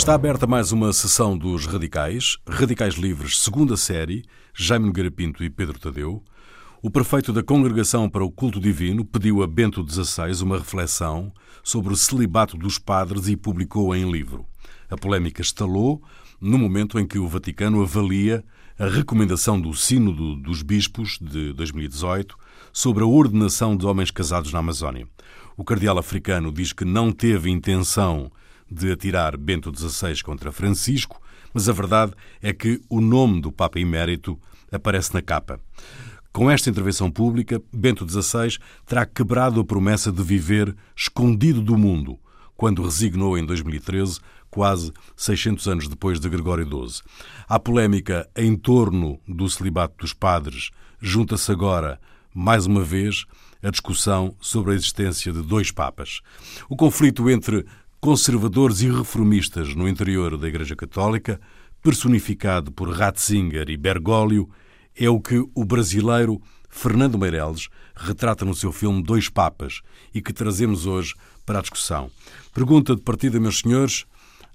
Está aberta mais uma sessão dos Radicais, Radicais Livres, segunda série, Jaime Nogueira Pinto e Pedro Tadeu. O prefeito da Congregação para o Culto Divino pediu a Bento XVI uma reflexão sobre o celibato dos padres e publicou em livro. A polémica estalou no momento em que o Vaticano avalia a recomendação do Sínodo dos Bispos de 2018 sobre a ordenação de homens casados na Amazónia. O cardeal africano diz que não teve intenção de atirar Bento XVI contra Francisco, mas a verdade é que o nome do Papa Emérito aparece na capa. Com esta intervenção pública, Bento XVI terá quebrado a promessa de viver escondido do mundo, quando resignou em 2013, quase 600 anos depois de Gregório XII. À polémica em torno do celibato dos padres, junta-se agora, mais uma vez, a discussão sobre a existência de dois papas. O conflito entre conservadores e reformistas no interior da Igreja Católica, personificado por Ratzinger e Bergoglio, é o que o brasileiro Fernando Meirelles retrata no seu filme Dois Papas e que trazemos hoje para a discussão. Pergunta de partida, meus senhores: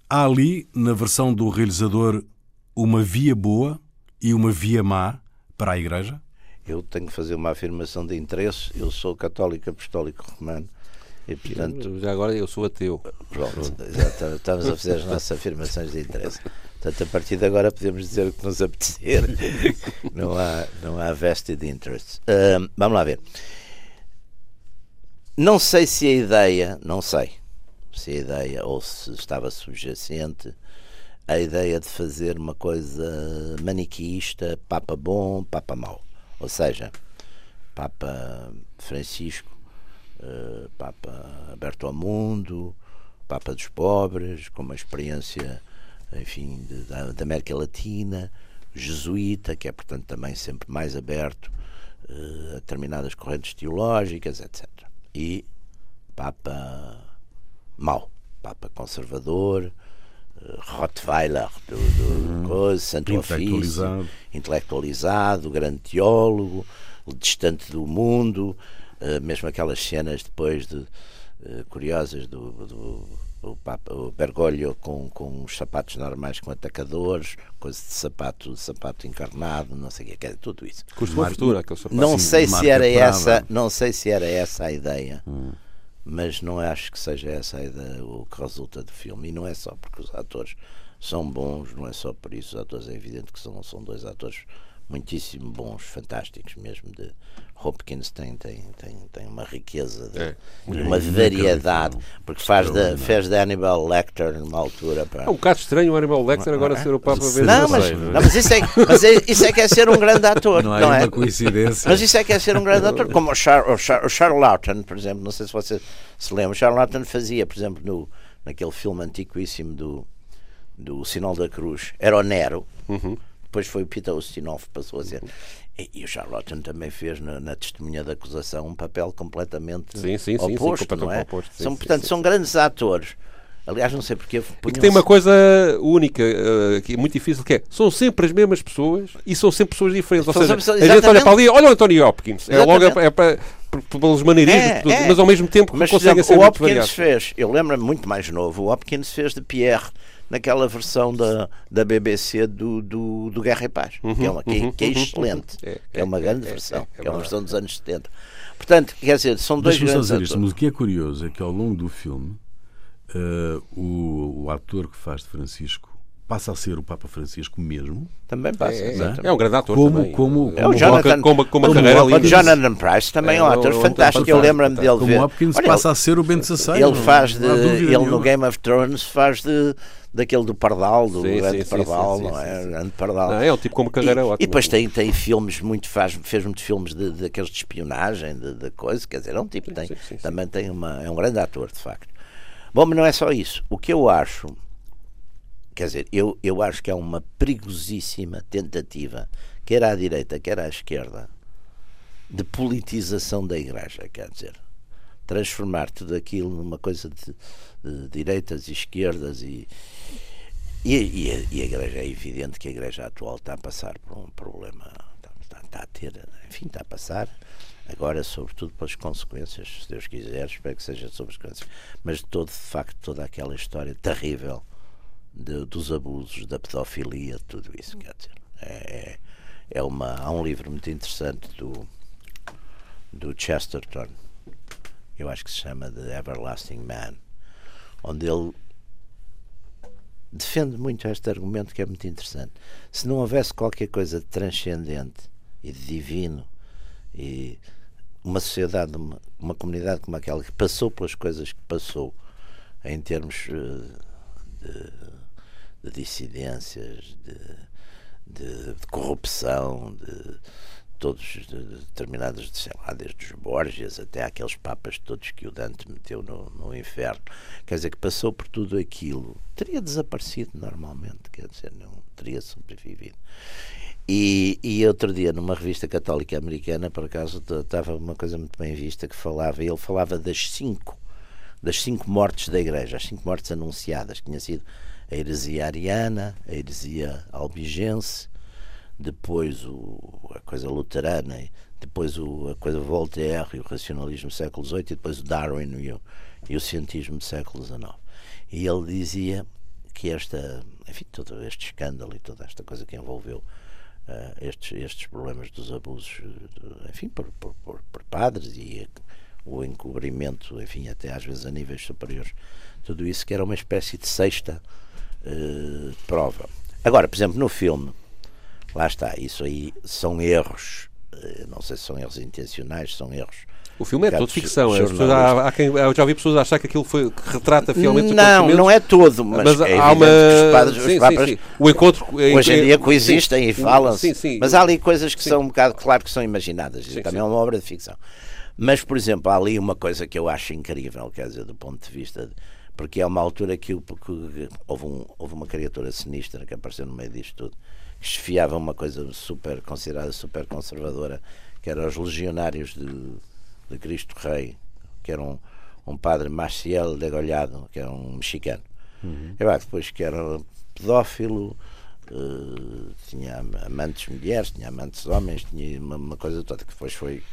há ali, na versão do realizador, uma via boa e uma via má para a Igreja? Eu tenho que fazer uma afirmação de interesse. Eu sou católico apostólico romano e, portanto, já agora eu sou ateu. Pronto, já estamos a fazer as nossas afirmações de interesse. Portanto, a partir de agora podemos dizer o que nos apetecer. não há, não há vested interest. Uh, vamos lá ver. Não sei se a ideia, não sei se a ideia ou se estava subjacente a ideia de fazer uma coisa maniqueísta, Papa bom, Papa mau. Ou seja, Papa Francisco eh, Papa aberto ao mundo, Papa dos pobres, com uma experiência, enfim, de, da, da, América Latina, jesuíta, que é, portanto, também sempre mais aberto uh, a determinadas correntes teológicas, etc. E Papa mau, Papa conservador, uh, Rottweiler do, do uhum. coisa, Santo intelectualizado. Ofício, intelectualizado, grande teólogo, distante do mundo, eh, mesmo aquelas cenas depois de uh, curiosas do, do Papa, o Bergoglio com, com os sapatos normais com atacadores, coisa de sapato, sapato encarnado, não sei o que, é tudo isso. Custo uma fortuna, aquele sapato. Não sei se era essa, não sei se era essa a ideia. Hum. Mas não acho que seja essa a ideia, o que resulta do filme. E não é só porque os atores são bons, não é só por isso. Os atores é evidente que são, são dois atores muitíssimo bons, fantásticos mesmo. De Hopkins tem, tem, tem, tem uma riqueza, de, é, uma variedade, porque faz da, fez de Hannibal Lecter numa altura. É um bocado estranho o Hannibal Lecter agora é? ser o Papa vezes não, mas, não, mas, isso, é, mas é, isso é que é ser um grande ator. Não, não é uma coincidência. Mas isso é que é ser um grande ator, como o, Char, o, Char, o Charlatan, por exemplo, não sei se você se lembra, o Charlatan fazia, por exemplo, no, naquele filme antiquíssimo do, do Sinal da Cruz, era o Nero. Uhum depois foi o Peter Ustinov passou a ser. E, e o Charlotten também fez na, na, testemunha da acusação um papel completamente sim, sim, oposto, sim, não é? Oposto, são, portanto, são grandes atores. Aliás, não sei porque. E que tem uma coisa única, uh, que é muito difícil, que é são sempre as mesmas pessoas e são sempre pessoas diferentes. Ou seja, a gente olha para ali, olha o Anthony Hopkins. É logo é, para, pelos maneirismos, é, é. mas ao mesmo tempo mas, consegue ser O Hopkins fez, eu lembro-me muito mais novo, o Hopkins fez de Pierre naquela versão da, da BBC do, do, do Guerra e Paz, uhum, que, é uma, que, uhum, que é uhum. excelente, é, que é uma é, grande é, versão, é, que é uma versão dos anos 70. Portanto, quer dizer, são dois grandes dizer isto, mas o que é curioso é que ao longo do filme uh, o, o ator que faz de Francisco passa a ser o Papa Francisco mesmo. Também passa. É, é, é um grande ator como, também. Como, como, é o Jonathan, como, como, como carreira o Jonathan Price também é, um ator fantástico. Eu lembro-me dele como ver. Hopkins Olha, passa a ser o Ben XVI. Ele faz de, ele no Game of Thrones faz de daquele do Pardal, do sim, grande sim, Pardal, sim, não é? Grande Pardal. Não, é um tipo como carreira e, ótima. E depois tem, tem filmes muito, faz, fez muitos filmes de, de de espionagem, de, de coisa, quer dizer, é um tipo, tem, também tem uma, é um grande ator, de facto. Bom, mas não é só isso. O que eu acho Quer dizer, eu, eu acho que é uma perigosíssima tentativa, quer à direita, quer à esquerda, de politização da Igreja. Quer dizer, transformar tudo aquilo numa coisa de, de direitas e esquerdas e, e, e, a, e, a, Igreja, é evidente que a Igreja atual está a passar por um problema, está, está, está a ter, enfim, está a passar agora sobretudo pelas consequências, se Deus quiser, espero que seja sobre as consequências, mas de todo, de facto, toda aquela história terrível de, dos abusos, da pedofilia, tudo isso. Quer dizer, é, é uma, há um livro muito interessante do, do Chesterton, eu acho que se chama The Everlasting Man, onde ele defende muito este argumento que é muito interessante. Se não houvesse qualquer coisa de transcendente e de divino e uma sociedade, uma, uma comunidade como aquela que passou pelas coisas que passou em termos eh, de, de dissidências, de, de, corrupção, de todos determinados, sei lá, desde os Borgias até aqueles papas todos que o Dante meteu no, no inferno, quer dizer, que passou por tudo aquilo, teria desaparecido normalmente, quer dizer, não teria sobrevivido. E, e outro dia, numa revista católica americana, por acaso, estava uma coisa muito bem vista que falava, ele falava das cinco, das cinco mortes da Igreja, as cinco mortes anunciadas, que tinha sido a heresia ariana, a heresia albigense, depois o, a coisa luterana, depois o, a coisa Voltaire e o racionalismo do século XVIII, e depois o Darwin e o, e o cientismo do século XIX. E ele dizia que esta, enfim, todo este escândalo e toda esta coisa que envolveu uh, estes, estes problemas dos abusos, enfim, por, por, por, por padres e o encobrimento, enfim, até às vezes a níveis superiores, tudo isso que era uma espécie de sexta uh, prova. Agora, por exemplo, no filme, lá está, isso aí são erros, uh, não sei se são erros intencionais, são erros. O filme é todo ficção. É, há, há quem, eu já ouvi pessoas achar que aquilo foi, que retrata fielmente Não, não é todo, mas, mas é há uma. Os padres, sim, os papas, sim, sim. O encontro. Hoje em dia coexistem e falam. Sim, sim. Mas há ali coisas que são um bocado, claro que são imaginadas. também é uma obra de ficção. Mas, por exemplo, há ali uma coisa que eu acho incrível, quer dizer, do ponto de vista. De, porque é uma altura que, que houve, um, houve uma criatura sinistra que apareceu no meio disto tudo, que esfiava uma coisa super considerada super conservadora, que eram os legionários de, de Cristo Rei, que era um, um padre Maciel degolhado, que era um mexicano. Uhum. Eu, depois que era pedófilo, uh, tinha amantes mulheres, tinha amantes homens, tinha uma, uma, coisa toda que depois foi.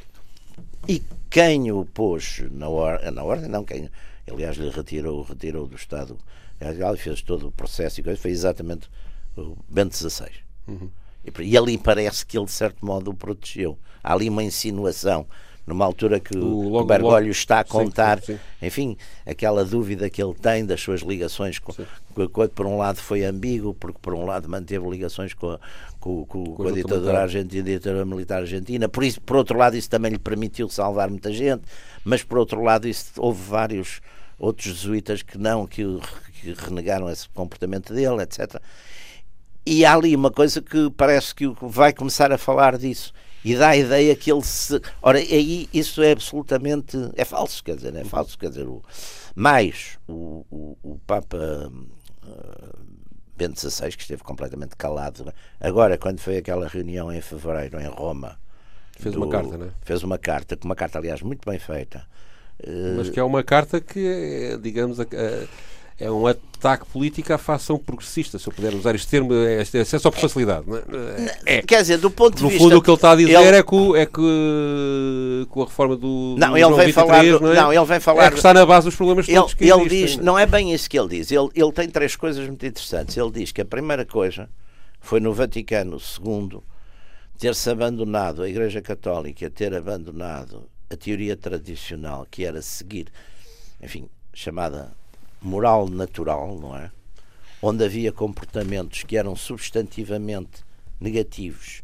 E quem o pôs na, or na ordem, não, quem aliás lhe retirou, retirou do Estado, ele fez todo o processo e coisa, foi exatamente o Bento XVI. Uhum. E, e ali parece que ele, de certo modo, o protegeu. Há ali uma insinuação numa altura que o, Bergoglio está a contar, sim, sim. enfim, aquela dúvida que ele tem das suas ligações com, com, por um lado foi ambíguo, porque por um lado manteve ligações com a, com, com, com a ditadura argentina, a ditadura militar argentina, por, isso, por outro lado isso também lhe permitiu salvar muita gente, mas por outro lado isso, houve vários outros jesuítas que não, que, que renegaram esse comportamento dele, etc. E há ali uma coisa que parece que vai começar a falar disso e dá a ideia que ele se. Ora, aí isso é absolutamente. É falso, quer dizer, é falso, quer dizer. O, mais o, o, o Papa uh, Bento XVI, que esteve completamente calado, agora, quando foi aquela reunião em fevereiro em Roma. Fez do, uma carta, né? Fez uma carta, uma carta, aliás, muito bem feita. Mas que é uma carta que, digamos, a, a é um ataque político à facção progressista, se eu puder usar este termo, é, é só por facilidade. É? é. Quer dizer, do ponto de no vista. No fundo, o que ele está a dizer ele... é, que, é que com a reforma do. Não, do ele, vem 23, falar do... não, é? não, ele vem falar. É que está na base dos problemas ele, todos que Ele diz, não é bem isso que ele diz. Ele, ele tem três coisas muito interessantes. Ele diz que a primeira coisa foi no Vaticano II ter-se abandonado, a Igreja Católica ter abandonado a teoria tradicional que era seguir, enfim, chamada moral natural, não é? Onde havia comportamentos que eram substantivamente negativos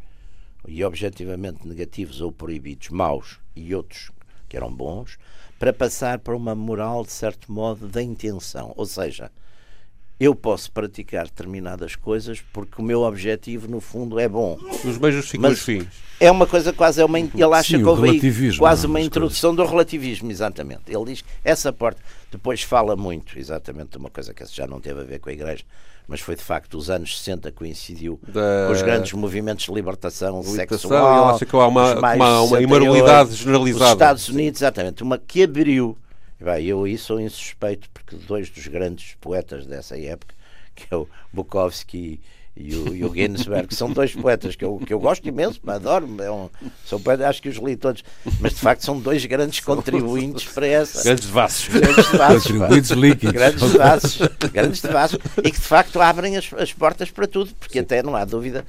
e objetivamente negativos ou proibidos, maus, e outros que eram bons, para passar para uma moral, de certo modo, da intenção. Ou seja, eu posso praticar determinadas coisas porque o meu objetivo, no fundo, é bom. Os meios justificam os fins. É uma coisa quase, é uma, ele acha Sim, que houve quase uma introdução coisas. do relativismo, exatamente. Ele diz essa parte, depois fala muito, exatamente, de uma coisa que já não teve a ver com a Igreja, mas foi de facto os anos 60 coincidiu da... com os grandes movimentos de libertação, libertação sexual. Ele acha que há uma, uma, uma imoralidade generalizada. Os Estados Unidos, exatamente, uma que abriu Vai, eu aí sou insuspeito, porque dois dos grandes poetas dessa época, que é o Bukowski e o, e o Ginsberg, são dois poetas que eu, que eu gosto imenso, adoro, é um, são poetas, acho que os li todos, mas de facto são dois grandes contribuintes para essa. Grandes vassos. Grandes vassos. Contribuintes líquidos. Grandes vassos, grandes vassos, e que de facto abrem as, as portas para tudo, porque Sim. até não há dúvida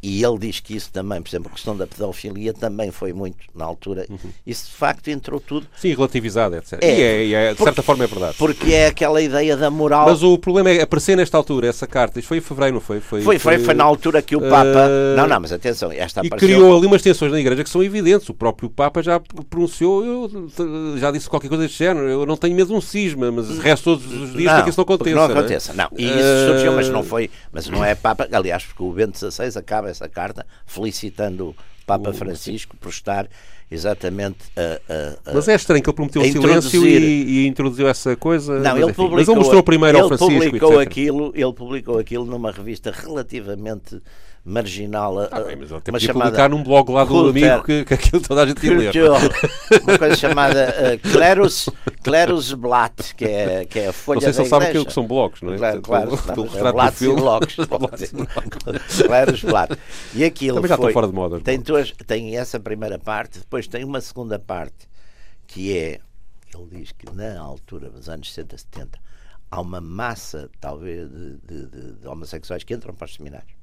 e ele diz que isso também, por exemplo, a questão da pedofilia também foi muito na altura. Uhum. Isso de facto entrou tudo. Sim, relativizado, etc. É, e, é, e é, de certa forma é verdade. Porque é aquela ideia da moral. Mas o problema é aparecer nesta altura essa carta. Isto foi em fevereiro, não foi? Foi, foi, foi, foi na altura que o Papa. Uh... Não, não, mas atenção, esta E criou ali umas tensões na igreja que são evidentes. O próprio Papa já pronunciou, eu, já disse qualquer coisa deste género. Eu não tenho mesmo um cisma, mas resto todos os dias para que isso não aconteça. Não, não aconteça, não. E isso surgiu, mas não foi. Mas não é Papa. Aliás, porque o Bento XVI acaba essa carta felicitando o Papa Francisco por estar exatamente a, a, a Mas é estranho que ele prometeu o silêncio e, e, introduziu essa coisa. Não, mas, ele publicou, mas ele mostrou primeiro ao Francisco. Publicou aquilo, ele publicou aquilo numa revista relativamente marginal. Ah, bem, mas tem que chamada publicar num blog lá do Culter, amigo que, que aquilo toda a gente ia ler. Uma coisa chamada uh, Clerus, Clerus Blatt, que é, que é a folha Não sei se ele sabe o que são blocos, não é? Claro, claro. É Blatts e blocos. Clerus Blatt. E aquilo Também já foi, fora de moda. Tem, duas, tem essa primeira parte, depois tem uma segunda parte, que é, ele diz que na altura, nos anos 60, 70, há uma massa, talvez, de, de, de, de homossexuais que entram para os seminários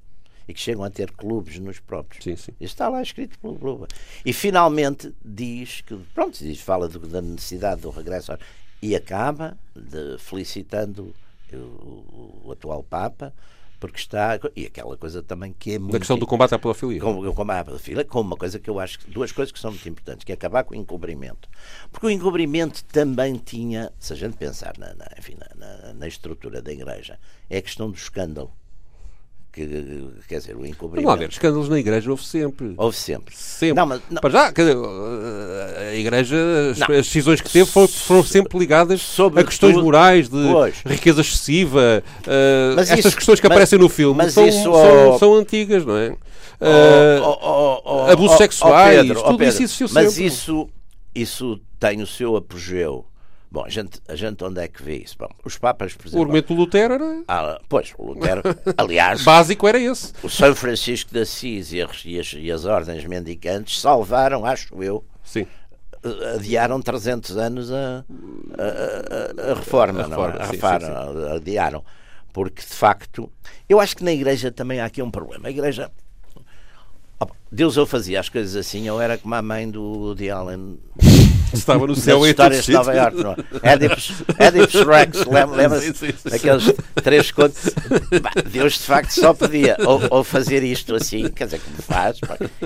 e que chegam a ter clubes nos próprios. Sim, sim. Isso está lá escrito pelo Globo. E finalmente diz que, pronto, diz, fala do, da necessidade do regresso e acaba de, felicitando o, o, o atual Papa porque está. E aquela coisa também que é muito. Da questão do combate à pedofilia. Com, o combate à pedofilia, com uma coisa que eu acho. Duas coisas que são muito importantes, que é acabar com o encobrimento. Porque o encobrimento também tinha, se a gente pensar na, na enfim, na, na, na estrutura da igreja, é a questão do escândalo que, quer dizer, o encobrimento. Não haver escândalos na igreja houve sempre. Houve sempre. Sempre. Não, mas, não. Para já, dizer, a igreja, as, as, decisões que teve foram, foram sempre ligadas Sobre a questões tudo, morais, de pois. riqueza excessiva. Uh, estas isso, questões que mas, aparecem no filme são, isso, são, oh, são, antigas, não é? Uh, oh, oh, abusos sexuais, Pedro, tudo Pedro, isso existiu Mas sempre. isso, isso tem o seu apogeu Bom, a gente, a gente onde é que vê isso? Bom, os Papas, por exemplo. O argumento do Lutero era. Ah, pois, o Lutero, aliás. Básico era esse. O São Francisco de Assis e as, e as, e as ordens mendicantes salvaram, acho eu. Sim adiaram 300 anos a, a, a, a reforma, a reforma, não, é? a reforma sim, sim. adiaram. Porque, de facto, eu acho que na igreja também há aqui um problema. A igreja. Deus eu fazia as coisas assim, eu era como a mãe do Woody Allen Estava no céu em histórias de Nova York, não é? Oedipus, Rex, lembra-se? Aqueles três contos. Deus de facto só podia ou, ou, fazer isto assim, quer dizer, como faz,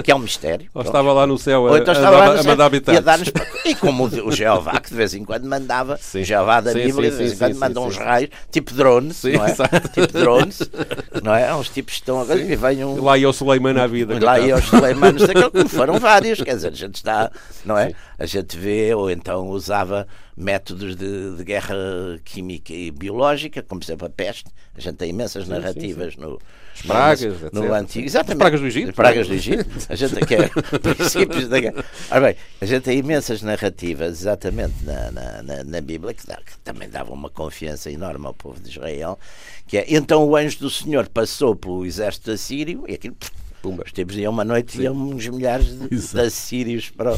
que é um mistério. Ou estava lá no céu a, então estava a, lá no a mandar habitantes. E como o Jeová, que de vez em quando mandava, sim. Jeová da sim, Bíblia, sim, de vez em quando manda uns raios, tipo drones, não é? Tipo drones, não é? Uns tipos que estão agora e venham. Lá ia o Suleiman à vida. Lá ia o Suleiman, como foram vários, quer dizer, a gente está, não é? A gente vê ou então usava métodos de, de, guerra química e biológica, como por exemplo a peste. A gente tem imensas sim, narrativas sim, sim. no. As pragas, no, no antigo, exatamente. As pragas do Egito. As pragas do Egito. A gente quer princípios da guerra. Ora bem, a gente tem imensas narrativas, exatamente, na, na, na, na Bíblia, que, dá, que, também davam uma confiança enorme ao povo de Israel, que é, então o anjo do Senhor passou pelo exército assírio e aquilo Pumba. Os tipos iam uma noite e iam uns milhares de, de assírios para,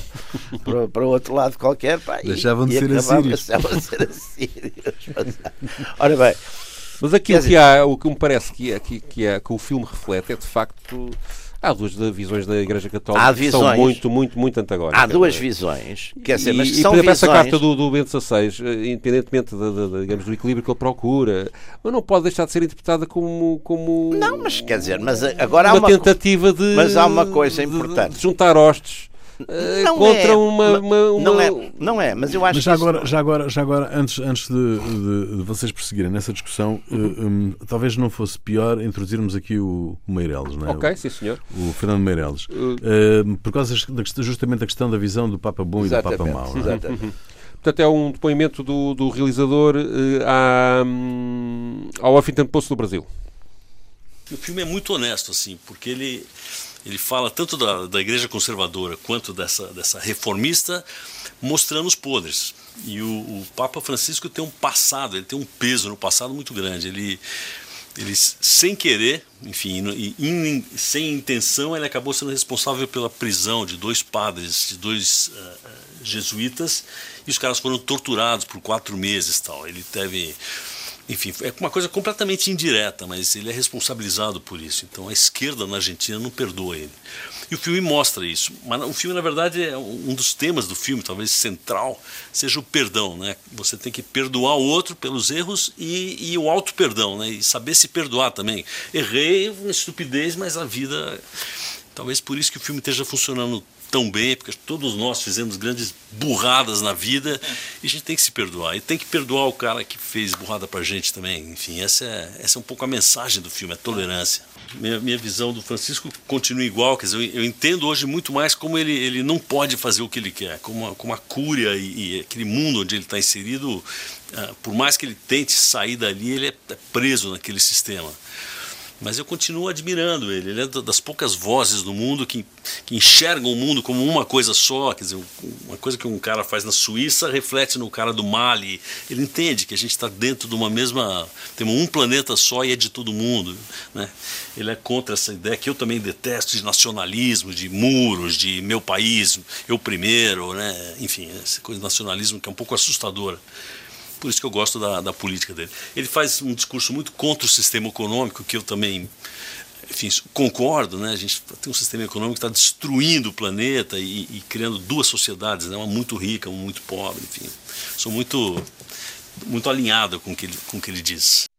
para, para o outro lado qualquer. Pá, deixavam, de ser assírios. deixavam de ser assírios. Ora bem. Mas aquilo que, há, o que me parece que, é, que, que, é, que o filme reflete é de facto Há duas visões da Igreja Católica há visões, que são muito, muito, muito antagónicas. Há duas visões. Quer dizer, mas e, são e, por exemplo, visões... essa carta do, do Bento XVI, eh, independentemente de, de, de, digamos, do equilíbrio que ele procura, mas não pode deixar de ser interpretada como. como não, mas quer dizer, mas agora uma há uma tentativa de. Mas há uma coisa importante. De, juntar hostes não contra é, uma, uma, uma, Não é, não é, mas eu acho mas já agora, já agora, já agora, antes, antes de, de, de vocês prosseguirem nessa discussão, uh, um, talvez não fosse pior introduzirmos aqui o, o Meireles, não é? Ok, sim senhor. O Fernando Meireles. Uh, por causa da, justamente da questão da visão do Papa Bom e do Papa Mau. É? Exatamente. Uhum. Portanto, é um depoimento do, do realizador uh, à, um, ao Huffington Post do Brasil. O filme é muito honesto, assim, porque ele ele fala tanto da, da igreja conservadora quanto dessa, dessa reformista, mostrando os podres. E o, o, Papa Francisco tem um passado, ele tem um peso no passado muito grande. Ele, ele sem querer, enfim, in, sem intenção, ele acabou sendo responsável pela prisão de dois padres, de dois uh, jesuítas, e os caras foram torturados por quatro meses, tal. Ele teve enfim, é uma coisa completamente indireta, mas ele é responsabilizado por isso. Então a esquerda na Argentina não perdoa ele. E o filme mostra isso. Mas o filme, na verdade, é um dos temas do filme, talvez central, seja o perdão. Né? Você tem que perdoar o outro pelos erros e, e o auto-perdão, né? e saber se perdoar também. Errei, uma estupidez, mas a vida. Talvez por isso que o filme esteja funcionando tão bem, porque todos nós fizemos grandes burradas na vida e a gente tem que se perdoar. E tem que perdoar o cara que fez burrada pra gente também. Enfim, essa é, essa é um pouco a mensagem do filme, a tolerância. Minha, minha visão do Francisco continua igual, quer dizer, eu, eu, entendo hoje muito mais como ele, ele não pode fazer o que ele quer, como a, como a cúria e, e aquele mundo onde ele está inserido, uh, por mais que ele tente sair dali, ele é preso naquele sistema mas eu continuo admirando ele. Ele é das poucas vozes do mundo que, que enxergam o mundo como uma coisa só. Quer dizer, uma coisa que um cara faz na Suíça reflete no cara do Mali. Ele entende que a gente está dentro de uma mesma. Temos um planeta só e é de todo mundo. Né? Ele é contra essa ideia que eu também detesto de nacionalismo, de muros, de meu país, eu primeiro. Né? Enfim, essa coisa de nacionalismo que é um pouco assustadora. Por isso que eu gosto da, da política dele. Ele faz um discurso muito contra o sistema econômico, que eu também enfim, concordo, né? A gente tem um sistema econômico que está destruindo o planeta e, e, criando duas sociedades, né? Uma muito rica, uma muito pobre, enfim. Sou muito muito alinhado com o que ele, com o que ele diz.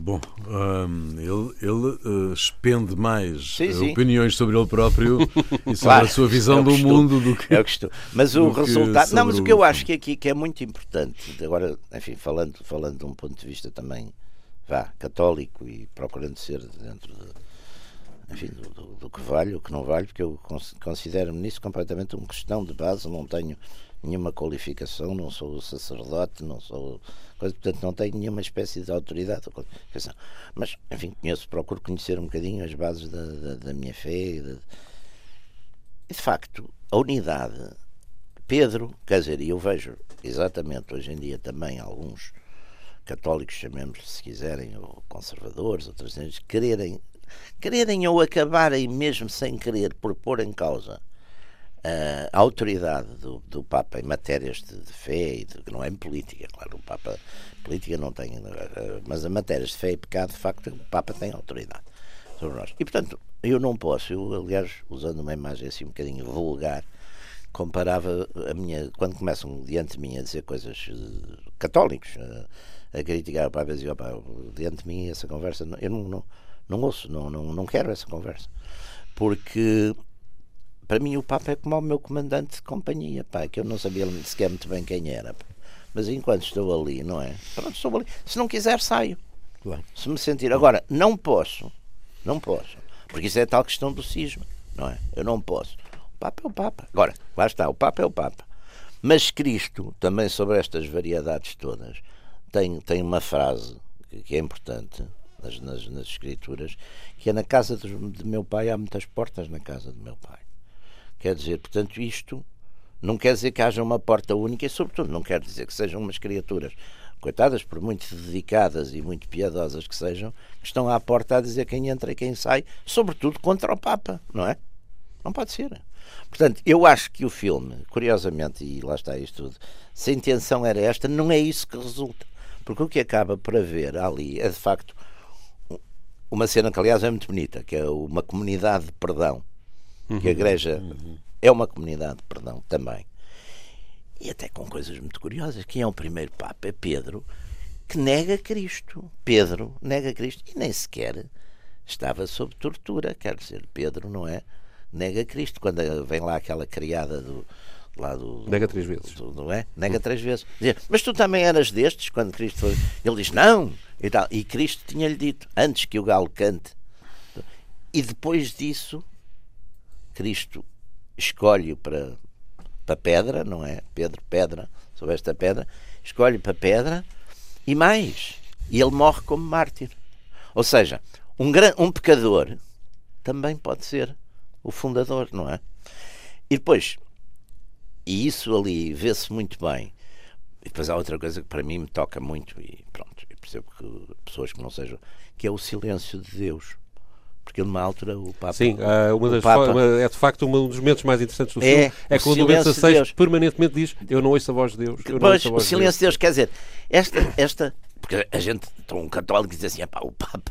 Bom, um, ele, ele uh, expende mais sim, sim. opiniões sobre ele próprio e sobre claro, a sua visão é do mundo do que. É o que estou. Mas o resultado. Não, mas o que eu acho que aqui que é muito importante, agora, enfim, falando, falando de um ponto de vista também vá, católico e procurando ser dentro de, enfim, do, do, do que vale, o que não vale, porque eu considero-me nisso completamente um questão de base, não tenho nenhuma qualificação, não sou sacerdote, não sou coisa, portanto não tenho nenhuma espécie de autoridade ou qualificação. Mas, enfim, conheço, procuro conhecer um bocadinho as bases da, da, da minha fé e de, facto, a unidade. Pedro, quer dizer, eu vejo exatamente hoje em dia também alguns católicos, chamemos se quiserem, ou conservadores, outras vezes, quererem, quererem ou acabarem mesmo sem querer por pôr em causa a autoridade do, do Papa em matérias de, de fé e de, que não é em política, claro, o Papa política não tem, eh, mas em matérias de fé e pecado, de facto, o Papa tem autoridade sobre nós. E portanto, eu não posso, eu aliás, usando uma imagem assim um bocadinho vulgar, comparava a minha, quando começam diante de mim a dizer coisas uh, católicos, uh, a criticar o Papa e dizer, opa, diante de mim essa conversa, eu não, não, não ouço, não, não, não quero essa conversa. Porque para mim o Papa é como o meu comandante de companhia, pá, que eu não sabia sequer muito bem quem era. Pá. Mas enquanto estou ali, não é? Pronto, estou ali. Se não quiser, saio. Claro. Se me sentir. Agora, não posso. Não posso. Porque isso é tal questão do cisma, não é? Eu não posso. O Papa é o Papa. Agora, lá está, o Papa é o Papa. Mas Cristo, também sobre estas variedades todas, tem, tem uma frase que é importante nas, nas, nas Escrituras, que é na casa de, de meu pai há muitas portas na casa de meu pai. Quer dizer, portanto, isto não quer dizer que haja uma porta única e, sobretudo, não quer dizer que sejam umas criaturas, coitadas, por muito dedicadas e muito piedosas que sejam, que estão à porta a dizer quem entra e quem sai, sobretudo contra o Papa, não é? Não pode ser. Portanto, eu acho que o filme, curiosamente, e lá está isto tudo, se a intenção era esta, não é isso que resulta. Porque o que acaba por haver ali é, de facto, uma cena que, aliás, é muito bonita, que é uma comunidade de perdão uhum. que a Igreja uhum. é uma comunidade, perdão, também. E até com coisas muito curiosas. Quem é o primeiro Papa? É Pedro, que nega Cristo. Pedro nega Cristo e nem sequer estava sob tortura. Quer dizer, Pedro não é? Nega Cristo. Quando vem lá aquela criada do, lá do, Nega três vezes. Do, não é? Nega três vezes. Dizer, mas tu também eras destes quando Cristo foi. Ele diz, não! E, tal. e Cristo tinha-lhe dito, antes que o galo cante. E depois disso, Cristo escolhe para, para pedra, não é? Pedro, pedra, sobre esta pedra, escolhe para pedra e mais, e ele morre como mártir. Ou seja, um, um pecador também pode ser o fundador, não é? E depois, e isso ali vê-se muito bem. E depois há outra coisa que para mim me toca muito, e pronto, percebo que pessoas que não sejam, que é o silêncio de Deus. Porque numa altura o Papa. Sim, uh, uma das Papa, uma, é de facto um dos momentos mais interessantes do é, filme. É quando o Bento XVI permanentemente diz: Eu não ouço a voz de Deus. Eu pois, não ouço a voz o silêncio de Deus. de Deus, quer dizer, esta, esta. Porque a gente, um católico, diz assim: o Papa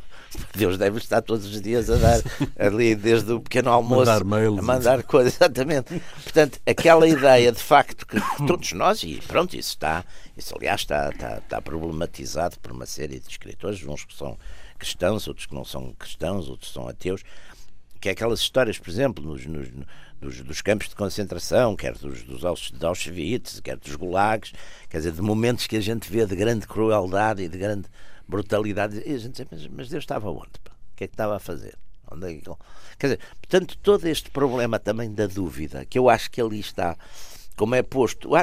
Deus deve estar todos os dias a dar ali, desde o pequeno almoço, mandar mails, a mandar coisas, exatamente. Portanto, aquela ideia de facto que todos nós, e pronto, isso está, isso aliás está, está, está problematizado por uma série de escritores, uns que são cristãos, outros que não são cristãos, outros são ateus, que é aquelas histórias, por exemplo, nos, nos dos, dos, campos de concentração, quer dos, dos Auschwitz, quer dos gulags, quer dizer, de momentos que a gente vê de grande crueldade e de grande brutalidade. E a gente diz, mas, mas Deus estava onde? Pá? O que é que estava a fazer? Onde é que... Quer dizer, portanto, todo este problema também da dúvida, que eu acho que ali está, como é posto.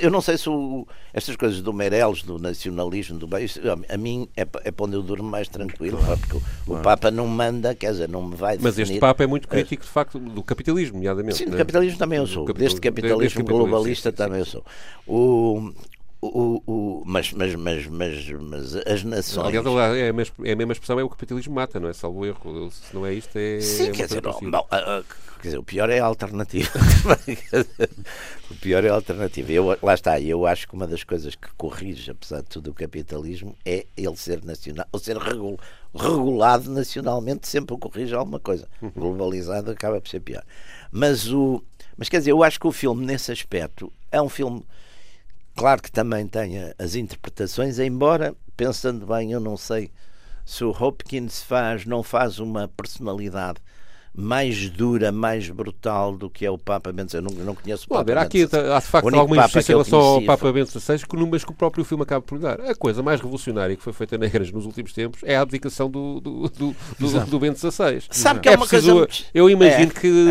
Eu não sei se o, estas coisas do Meirelles, do nacionalismo, do bem, a mim é, é para onde eu durmo mais tranquilo, claro, porque claro. o Papa não manda, quer dizer, não me vai Mas este Papa é muito crítico, de facto, do capitalismo, nomeadamente. Sim, do né? capitalismo também eu sou. Deste capitalismo, capitalismo globalista sim, sim, também eu sou. O, o, o, mas, mas, mas, mas, mas as nações. Aliás, é a, mesma, é a mesma expressão, é o capitalismo mata, não é? Salvo erro. Se não é isto, é. Sim, é quer, dizer, bom, uh, quer dizer, o pior é a alternativa. o pior é a alternativa. Eu, lá está, eu acho que uma das coisas que corrige, apesar de tudo, o capitalismo é ele ser nacional, ou ser regul, regulado nacionalmente, sempre corrige alguma coisa. Uhum. Globalizado acaba por ser pior. Mas, o, mas quer dizer, eu acho que o filme, nesse aspecto, é um filme Claro que também tem as interpretações, embora, pensando bem, eu não sei se o Hopkins faz, não faz uma personalidade mais dura, mais brutal do que é o Papa Bento XVI. Eu não, conheço o Papa Bento aqui há de facto alguma injustiça em relação ao Papa Bento XVI, mas que o próprio filme acaba por dar. A coisa mais revolucionária que foi feita na Igreja nos últimos tempos é a abdicação do, do, do, do, Bento XVI. Sabe que é, é uma coisa... Eu imagino é, que,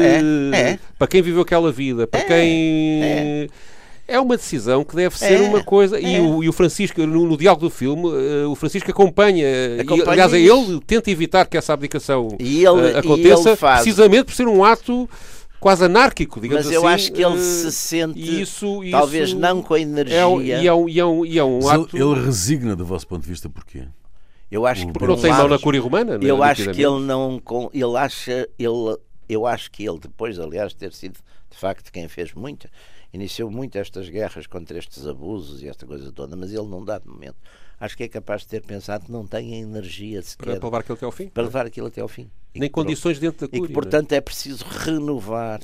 é, é. para quem viveu aquela vida, para é, quem é é uma decisão que deve ser é, uma coisa. É. E, o, e, o, Francisco, no, no diálogo do filme, uh, o Francisco acompanha. acompanha e, aliás, ele tenta evitar que essa abdicação ele, uh, aconteça, precisamente por ser um ato quase anárquico, digamos Mas assim. Mas eu acho que ele uh, se sente, isso, talvez isso não com a energia. É, e, é um, e, é um, e é um ato... Ele resigna, do vosso ponto de vista, porquê? Eu acho que por não tem mão na cúria romana. É? Eu acho que ele não, ele acha, ele, eu acho que ele depois, aliás, ter sido de facto quem fez muito, iniciou muito estas guerras contra estes abusos e esta coisa toda, mas ele não dá de momento. Acho que é capaz de ter pensado que não tem a energia sequer para levar aquilo até ao fim. Para levar aquilo até ao fim. E Nem condições dentro da cúria. E que, portanto, é? é preciso renovar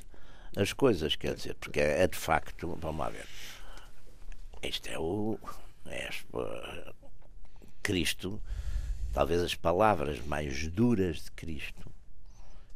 as coisas, quer dizer, porque é, é de facto, vamos lá ver, isto é o. É, Cristo, talvez as palavras mais duras de Cristo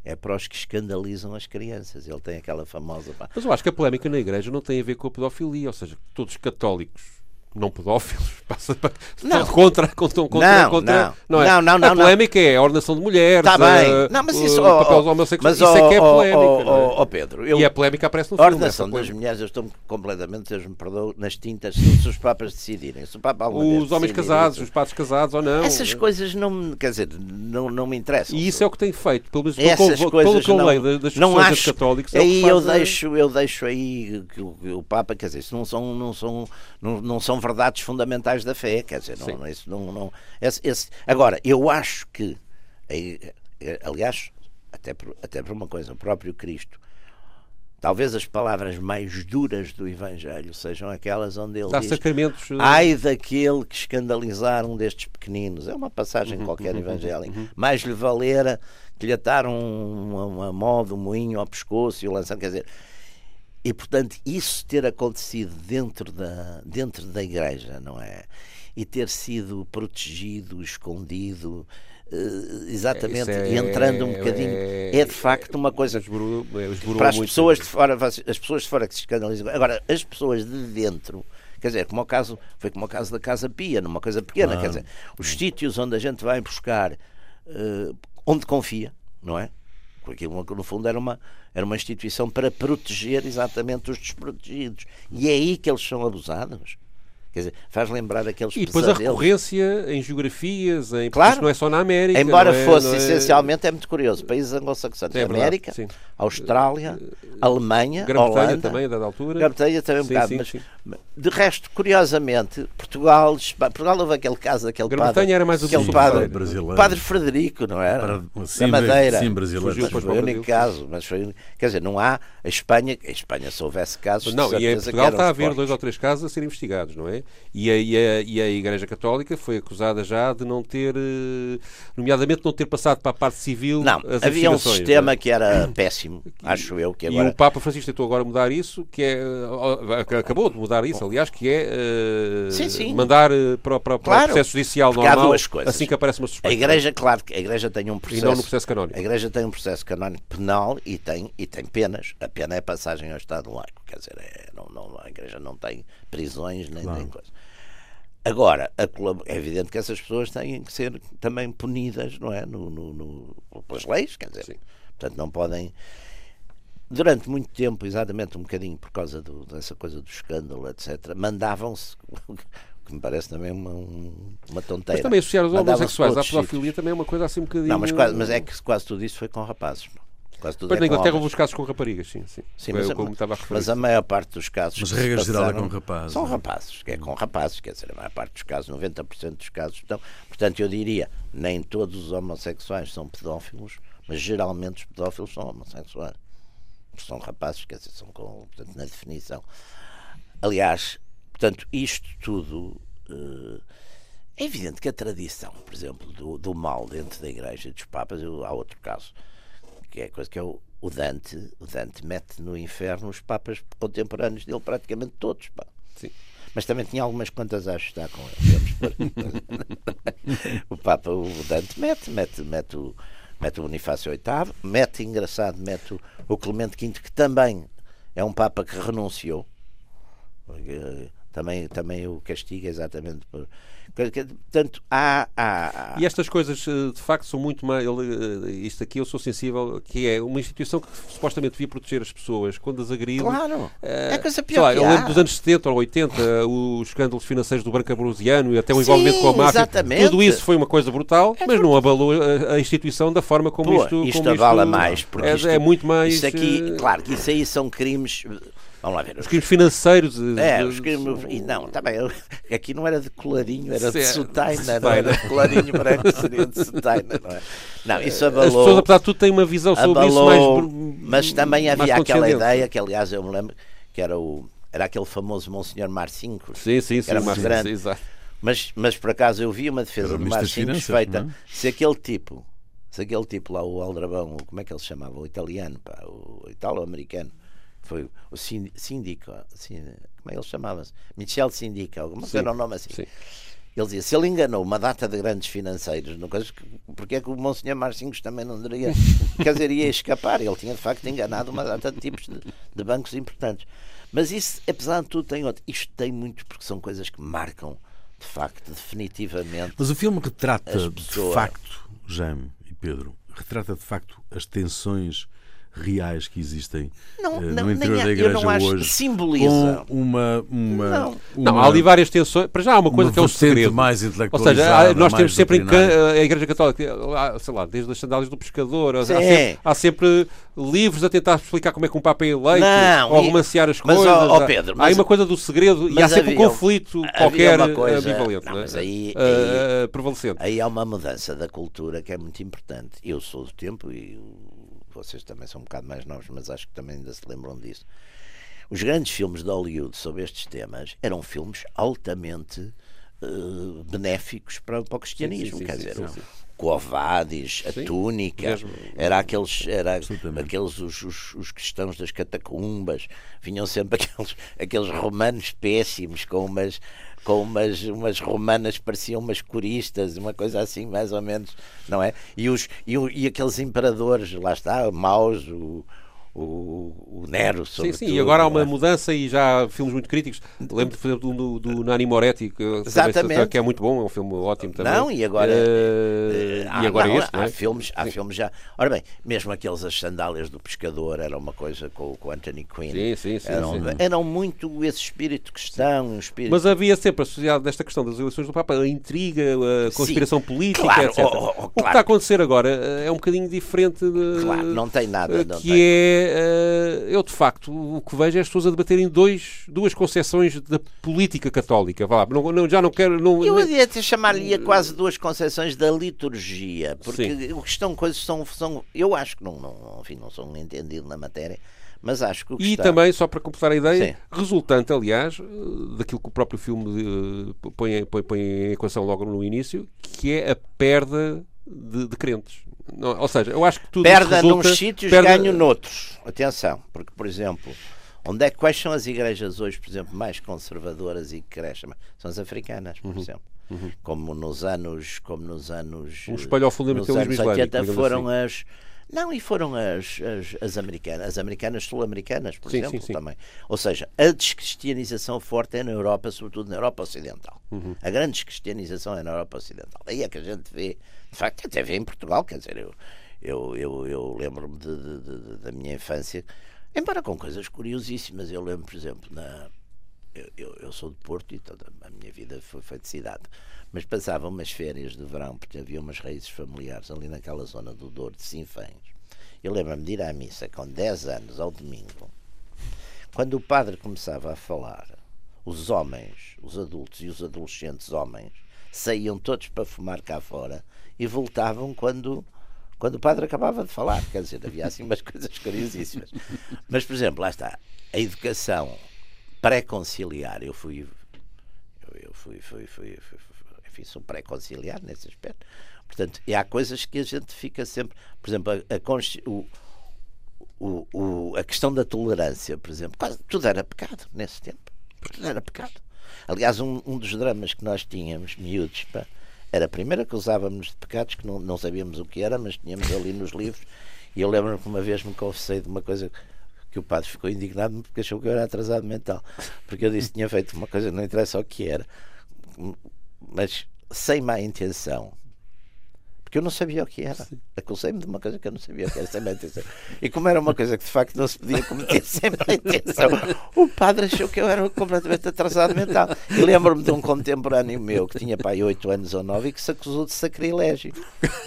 é para os que escandalizam as crianças. Ele tem aquela famosa. Mas eu acho que a polémica na igreja não tem a ver com a pedofilia, ou seja, todos os católicos não pedófilos, passa para, não. contra, contra, contra, não, contra, não, não, é? não, não, não, A polémica é a ordenação de mulheres, tá bem. não, mas isso, oh, papéis homossexuais, isso é que é polémica. Oh, oh, oh Pedro, eu, e a polémica aparece no filme. A ordenação das mulheres, eu estou completamente, Deus me perdoe, nas tintas, se os papas decidirem. Se o papa os homens casados, os padres casados ou não. Essas coisas não, quer dizer, não, não me interessam. E isso é o que tem feito, pelo menos Essas pelo, pelo que eu leio das não acho, católicas. É aí eu deixo, eu deixo aí que o, o Papa, quer dizer, isso não são, não são, não, não são verdades fundamentais da fé, quer dizer, não, isso não, não esse, esse, agora, eu acho que, aliás, até por, até por uma coisa, o próprio Cristo, talvez as palavras mais duras do Evangelho sejam aquelas onde ele Dá diz sacramentos... Eh, ai daquele que escandalizar um destes pequeninos. É uma passagem uhum, qualquer uhum, evangélica. uhum. mais lhe valera que lhe ataram uma, uma moda, um moinho ao pescoço e o lançar, quer dizer e, portanto, isso ter acontecido dentro da, dentro da igreja, não é? E ter sido protegido, escondido, uh, exatamente, é, entrando um bocadinho, é, é, de facto uma coisa esburou, esburou para as pessoas de fora, as pessoas de fora que se escandalizam. Agora, as pessoas de dentro, quer dizer, como o caso, foi como o caso da Casa Pia, numa coisa pequena, ah. quer dizer, os sítios onde a gente vai buscar uh, onde confia, não é? Aquilo, no fundo, era uma, era uma instituição para proteger exatamente os desprotegidos. E é aí que eles são abusados. Quer dizer, faz lembrar aqueles E depois a recorrência em geografias, em... claro. não é só na América. Embora é, fosse é... essencialmente, é muito curioso, países anglo-saxónicos, é América, sim. Austrália, Alemanha, Holanda. também, a dada altura. Grã-Bretanha também um sim, bocado, sim, mas sim. de resto, curiosamente, Portugal, Portugal houve aquele caso daquele padre. era mais aquele padre brasileiro. Padre Frederico, não era? Para, sim, da Madeira. Sim, brasileiro. Mas foi o único caso, mas foi, quer dizer, não há a Espanha, a Espanha se houvesse casos, não, e em Portugal está a haver dois ou três casos a serem investigados, não é? E a, e a, e a Igreja Católica foi acusada já de não ter, eh, nomeadamente não ter passado para a parte civil não, havia um sistema é? que era péssimo, acho eu, que agora... E o Papa Francisco tentou agora mudar isso, que é, acabou de mudar isso, aliás, que é uh, sim, sim. mandar para, para, para claro, o processo judicial normal, assim que aparece uma suspeita. A Igreja, claro, a Igreja tem um processo... E não no processo canónico. A Igreja tem um processo canónico penal e tem, e tem penas. A pena é passagem ao Estado laico, quer dizer, é, não, não, a Igreja não tem prisões nem, nem coisa. Agora, é evidente que essas pessoas têm que ser também punidas, não é? No, no, no, pelas leis, quer dizer. Sim. Portanto, não podem. Durante muito tempo, exatamente um bocadinho por causa do, dessa coisa do escândalo, etc., mandavam-se, que me parece também uma, uma tonteira. Mas também associar os homossexuais à pedofilia também é uma coisa assim um bocadinho. Não, mas, quase, mas é que quase tudo isso foi com rapazes. Quase tudo Mas é na Inglaterra houve os casos com raparigas, sim. sim. sim mas, como a, mas a maior parte dos casos. Mas regra geral é com rapazes. São rapazes, que é com rapazes, quer dizer, a maior parte dos casos, 90% dos casos estão. Portanto, eu diria, nem todos os homossexuais são pedófilos, mas geralmente os pedófilos são homossexuais. São rapazes, quer dizer, são com, portanto, na definição. Aliás, portanto, isto tudo. Uh, é evidente que a tradição, por exemplo, do, do mal dentro da igreja dos papas, eu, há outro caso que é coisa que é o, o, Dante. O Dante mete no inferno os papas contemporâneos dele, praticamente todos. Pá. Sim. Mas também tinha algumas contas a ajustar com ele. o Papa, o Dante mete, mete, mete o, mete o Bonifácio VIII, mete, engraçado, mete o, o Clemente V, que também é um Papa que renunciou. Também, também o castiga exatamente por, Portanto, há, há, há, E estas coisas, eh, de facto, são muito mais. Eh, isto aqui eu sou sensível, que é uma instituição que supostamente devia proteger as pessoas quando as agride. Claro. É coisa pior. Lá, eu lembro dos anos 70 ou 80, os escândalos financeiros do Banco Ambrosiano e até o envolvimento com a máfia. Exatamente. Tudo isso foi uma coisa brutal, é mas não abalou a, instituição da forma como Pô, isto. Isto como isto, mais. Porque é, isto, é muito mais. Isso aqui, claro que isso aí são crimes Vamos lá ver. Os crimes financeiros. É, os crimes. E não, também. Tá aqui não era de colarinho, era de sutaina, não era de colarinho branco, seria de sutaina, não é? Não, isso abalou. As pessoas, apesar de tudo, têm uma visão sobre abalou, isso mais. Mas também havia aquela ideia, que aliás eu me lembro, que era o. Era aquele famoso Monsenhor Marcinkus. Sim, sim, sim. Era mais grande. Exato. Mas, mas por acaso eu vi uma defesa do Marcinkus feita. É? Se aquele tipo, se aquele tipo lá, o Aldrabão, como é que ele se chamava? O italiano, pá, o italo-americano foi o síndico, como é que ele chamava-se? Michel Sindica, alguma coisa era um nome assim. Sim. Ele dizia, se ele enganou uma data de grandes financeiros, no caso, porque é que o Monsenhor Marcinhos também não deveria, quer dizer, ia escapar, ele tinha de facto enganado uma data de tipos de, de bancos importantes. Mas isso, apesar de tudo, tem outro. Isto tem muito, porque são coisas que marcam, de facto, definitivamente. Mas o filme retrata, de facto, Jaime e Pedro, retrata de facto as tensões reais que existem não, uh, no interior da igreja eu não acho hoje. Simboliza. Com uma, uma, não. uma, não, há ali várias tensões. Para já há uma coisa que é o segredo. Mais Ou seja, nós temos sempre em, a Igreja Católica, sei lá, desde as sandálias do pescador, há sempre, há sempre, livros a tentar explicar como é que um Papa é eleito, não, ou romancear as mas, coisas. Ó, Pedro, há aí uma coisa do segredo e há sempre havia, um conflito qualquer coisa, ambivalente, não, mas aí, uh, prevalecente. Aí há uma mudança da cultura que é muito importante. Eu sou do tempo e vocês também são um bocado mais novos, mas acho que também ainda se lembram disso. Os grandes filmes de Hollywood sobre estes temas eram filmes altamente uh, benéficos para, para, o cristianismo. Sim, sim, quer sim, dizer, Covades, a túnica, mesmo. era aqueles, era aqueles os, os, os, cristãos das catacumbas, vinham sempre aqueles, aqueles romanos péssimos com umas com umas, umas romanas que pareciam umas coristas, uma coisa assim, mais ou menos, não é? E, os, e, e aqueles imperadores, lá está, maus, o, o, o Nero Sim, sim, e agora há uma é? mudança e já há filmes muito críticos. Lembro, por exemplo, do, do Nani Moretti, que, Exatamente. que é muito bom, é um filme ótimo também. Não, e agora, uh, e agora não, este, há, é? filmes, há filmes já. Ora bem, mesmo aqueles As Sandálias do Pescador era uma coisa com, com Anthony Quinn. Sim, sim, sim. Eram, sim. eram muito esse espírito cristão. Um espírito... Mas havia sempre associado desta questão das eleições do Papa a intriga, a conspiração sim, política, claro, etc. Oh, oh, claro. O que está a acontecer agora eh, é um bocadinho diferente de. Claro, não tem nada. Não que tem. é. Uh, eu de facto o que vejo é as pessoas a debaterem dois, duas concepções da política católica. Vá, não, não, já não quero. Não, eu ia chamar-lhe quase duas concepções da liturgia, porque Sim. o que estão coisas são, são. Eu acho que não, não, enfim, não sou um entendido na matéria. Mas acho que o que E está... também, só para completar a ideia, Sim. resultante, aliás, daquilo que o próprio filme uh, põe, põe, põe em equação logo no início, que é a perda de, de crentes. Não, ou seja, eu acho que tudo Perda resulta, nos sítios, perda... ganho noutros. Atenção, porque, por exemplo, onde é, quais são as igrejas hoje, por exemplo, mais conservadoras e que crescem? São as africanas, por uhum. exemplo. Uhum. Como nos anos. Como nos anos. Um espelho ao fundamentalismo islâmico. foram assim. as. Não, e foram as, as, as americanas, as americanas sul-americanas, por sim, exemplo, sim, sim. também. Ou seja, a descristianização forte é na Europa, sobretudo na Europa Ocidental. Uhum. A grande descristianização é na Europa Ocidental. Aí é que a gente vê de facto, até vê em Portugal, quer dizer, eu, eu, eu, eu lembro-me da minha infância, embora com coisas curiosíssimas. Eu lembro, por exemplo, na, eu, eu, eu, sou de Porto e toda a minha vida foi feita de cidade, mas passava umas férias de verão, porque havia umas raízes familiares ali naquela zona do Douro, de Sinfãs. Eu lembro-me de ir à missa com 10 anos, ao domingo, quando o padre começava a falar, os homens, os adultos e os adolescentes homens, saíam todos para fumar cá fora e voltavam quando quando o padre acabava de falar. Quer dizer, havia assim umas coisas curiosíssimas. Mas, por exemplo, lá está, a educação pré-conciliar, eu fui. Eu, eu fui, fui, fui, fui, enfim, sou pré-conciliar nesse aspecto. Portanto, e há coisas que a gente fica sempre. Por exemplo, a, a, o, o, o, a questão da tolerância, por exemplo, quase tudo era pecado nesse tempo. Tudo era pecado. Aliás, um, um dos dramas que nós tínhamos, miúdos, pá, era a primeira que usávamos de pecados, que não, não sabíamos o que era, mas tínhamos ali nos livros. E eu lembro-me que uma vez me confessei de uma coisa que o padre ficou indignado porque achou que eu era atrasado mental. Porque eu disse que tinha feito uma coisa, não interessa o que era, mas sem má intenção porque eu não sabia o que era. Acusei-me de uma coisa que eu não sabia o que era, sem má intenção. E como era uma coisa que de facto não se podia cometer sem má intenção, o padre achou que eu era completamente atrasado mental. E lembro-me de um contemporâneo meu que tinha pai 8 anos ou 9 e que se acusou de sacrilégio.